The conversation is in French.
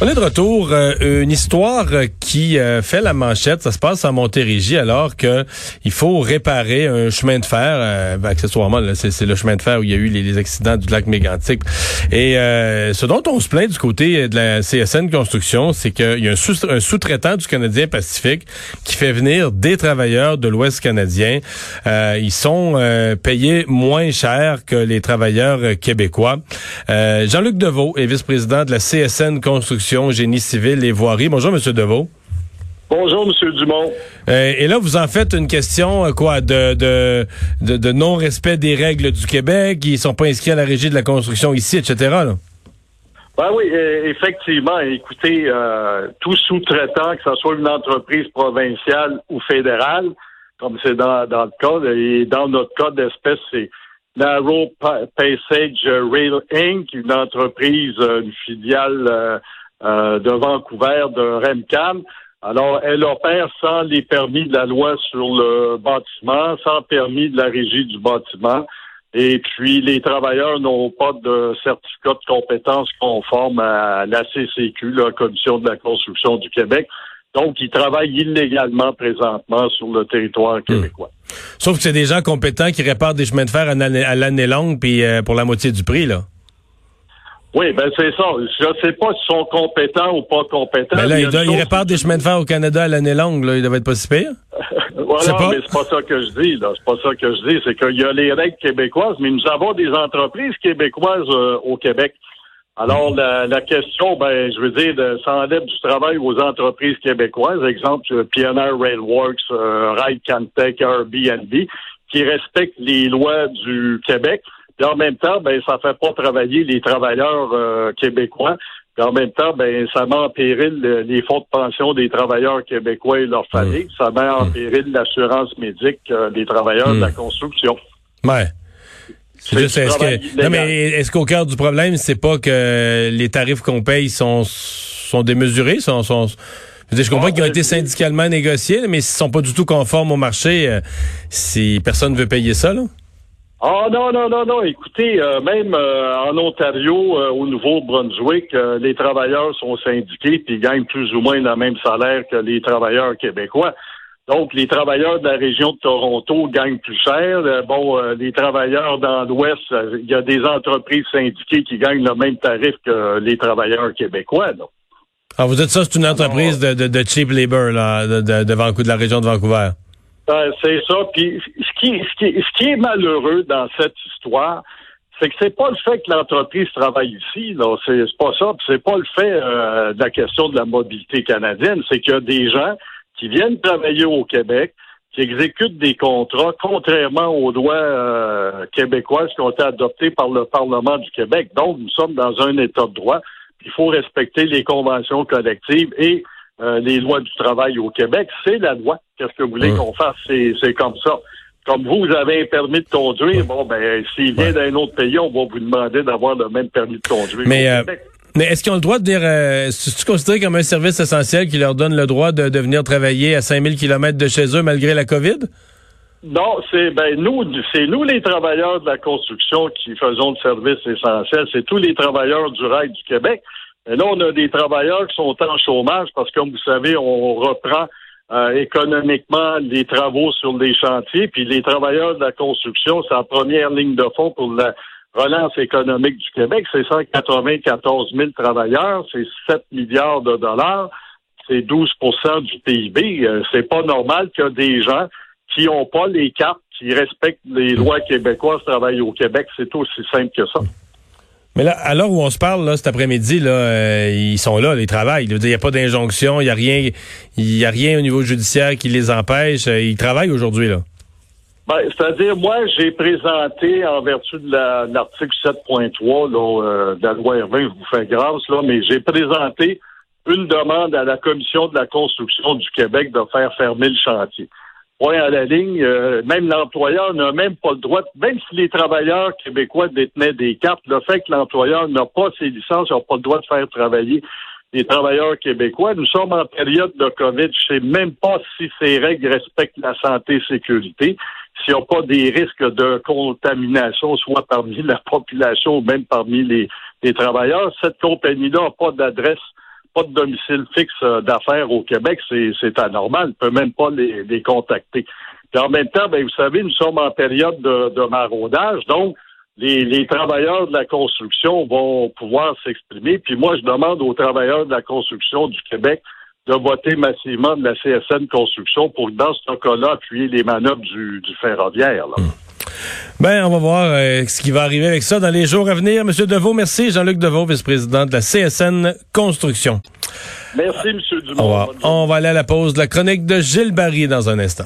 On est de retour. Euh, une histoire qui euh, fait la manchette. Ça se passe à Montérégie alors que il faut réparer un chemin de fer. Euh, ben, accessoirement, c'est le chemin de fer où il y a eu les, accidents du lac Mégantic. Et ce dont on se plaint du côté de la CSN Construction, c'est qu'il y a un sous-traitant du Canadien Pacifique qui fait venir des travailleurs de l'Ouest canadien. ils sont payés moins cher que les travailleurs québécois. Jean-Luc Deveau est vice-président de la CSN Construction génie civil et voirie. Bonjour, M. Deveau. Bonjour, M. Dumont. Euh, et là, vous en faites une question, euh, quoi, de, de, de, non-respect des règles du Québec, ils sont pas inscrits à la régie de la construction ici, etc., Ben oui, e, effectivement. Écoutez, euh, tout sous-traitant, que ce soit une entreprise provinciale ou fédérale, comme c'est dans, dans le cas, et dans notre cas d'espèce, c'est Narrow Passage Rail Inc., une entreprise, une filiale euh, de Vancouver, de Remcam. Alors, elle opère sans les permis de la loi sur le bâtiment, sans permis de la régie du bâtiment. Et puis, les travailleurs n'ont pas de certificat de compétence conforme à la CCQ, la Commission de la construction du Québec. Donc, ils travaillent illégalement présentement sur le territoire québécois. Sauf que c'est des gens compétents qui réparent des chemins de fer à l'année longue, puis euh, pour la moitié du prix, là. Oui, ben c'est ça. Je ne sais pas s'ils sont compétents ou pas compétents. Mais là, ils, réparent des chemins de fer au Canada à l'année longue. Là. Ils doivent être pas si pires. voilà, pas... mais c'est pas ça que je dis. Là. C'est pas ça que je dis. C'est qu'il y a les règles québécoises, mais nous avons des entreprises québécoises euh, au Québec. Alors, la, question, ben, je veux dire, de, ça enlève du travail aux entreprises québécoises. Exemple, euh, PNR Railworks, euh, Ride Cantech, Airbnb, qui respectent les lois du Québec. Puis en même temps, ben, ça fait pas travailler les travailleurs euh, québécois. Puis en même temps, ben, ça met en péril les fonds de pension des travailleurs québécois et leurs hmm. familles. Ça met en hmm. péril l'assurance médique euh, des travailleurs de la hmm. construction. Ouais. est-ce que, non, mais est-ce qu'au cœur du problème, c'est pas que les tarifs qu'on paye sont, sont démesurés, sont, sont je, comprends qu'ils ont été syndicalement négociés, mais s'ils sont pas du tout conformes au marché, euh, si personne veut payer ça, là? Ah non, non, non, non. Écoutez, euh, même euh, en Ontario, euh, au Nouveau-Brunswick, les travailleurs sont syndiqués puis gagnent plus ou moins le même salaire que les travailleurs québécois. Donc, les travailleurs de la région de Toronto gagnent plus cher. bon, les travailleurs dans l'Ouest, il y a des entreprises syndiquées qui gagnent le même tarif que les travailleurs québécois. Donc. Ah, vous dites ça, c'est une entreprise de, de, cheap labor là, de, de, de, de la région de Vancouver. Ben, c'est ça. Puis qui, ce, qui, ce qui est malheureux dans cette histoire, c'est que c'est pas le fait que l'entreprise travaille ici, là. C'est, pas ça. C'est pas le fait euh, de la question de la mobilité canadienne. C'est qu'il y a des gens qui viennent travailler au Québec, qui exécutent des contrats contrairement aux lois euh, québécoises qui ont été adoptées par le Parlement du Québec. Donc, nous sommes dans un état de droit. Il faut respecter les conventions collectives et euh, les lois du travail au Québec. C'est la loi. Qu'est-ce que vous voulez qu'on fasse? C'est comme ça. Comme vous, vous avez un permis de conduire, bon, ben, s'il vient d'un autre pays, on va vous demander d'avoir le même permis de conduire. Mais, euh, mais est-ce qu'ils ont le droit de dire, euh, tu considères comme un service essentiel qui leur donne le droit de, de venir travailler à 5000 km de chez eux malgré la COVID? Non, c'est ben nous, c'est nous les travailleurs de la construction qui faisons le service essentiel. C'est tous les travailleurs du rail du Québec. Et là, on a des travailleurs qui sont en chômage parce que, comme vous savez, on reprend euh, économiquement les travaux sur les chantiers. Puis les travailleurs de la construction, c'est la première ligne de fond pour la relance économique du Québec. C'est 194 000 travailleurs, c'est 7 milliards de dollars, c'est 12% du PIB. Euh, c'est pas normal que des gens qui n'ont pas les cartes, qui respectent les lois québécoises, travaillent au Québec. C'est aussi simple que ça. Mais là, à l'heure où on se parle, là, cet après-midi, là, euh, ils sont là, ils travaillent. Il n'y a pas d'injonction, il n'y a rien, il a rien au niveau judiciaire qui les empêche. Euh, ils travaillent aujourd'hui, là. Ben, c'est-à-dire, moi, j'ai présenté, en vertu de l'article 7.3 euh, de la loi R20, je vous fais grâce, là, mais j'ai présenté une demande à la Commission de la construction du Québec de faire fermer le chantier point à la ligne, euh, même l'employeur n'a même pas le droit, même si les travailleurs québécois détenaient des cartes, le fait que l'employeur n'a pas ses licences, n'a pas le droit de faire travailler les travailleurs québécois. Nous sommes en période de COVID. Je sais même pas si ces règles respectent la santé et sécurité, s'il n'y a pas des risques de contamination, soit parmi la population ou même parmi les, les travailleurs. Cette compagnie-là n'a pas d'adresse pas de domicile fixe euh, d'affaires au Québec, c'est anormal. On ne peut même pas les, contacter. Puis en même temps, ben, vous savez, nous sommes en période de, maraudage, donc les, travailleurs de la construction vont pouvoir s'exprimer. Puis moi, je demande aux travailleurs de la construction du Québec de voter massivement de la CSN Construction pour, dans ce cas-là, appuyer les manœuvres du, ferroviaire. Hmm. Ben, on va voir euh, ce qui va arriver avec ça dans les jours à venir. Monsieur Deveau, merci. Jean-Luc Deveau, vice-président de la CSN Construction. Merci, Monsieur Dumont. On va aller à la pause de la chronique de Gilles Barry dans un instant.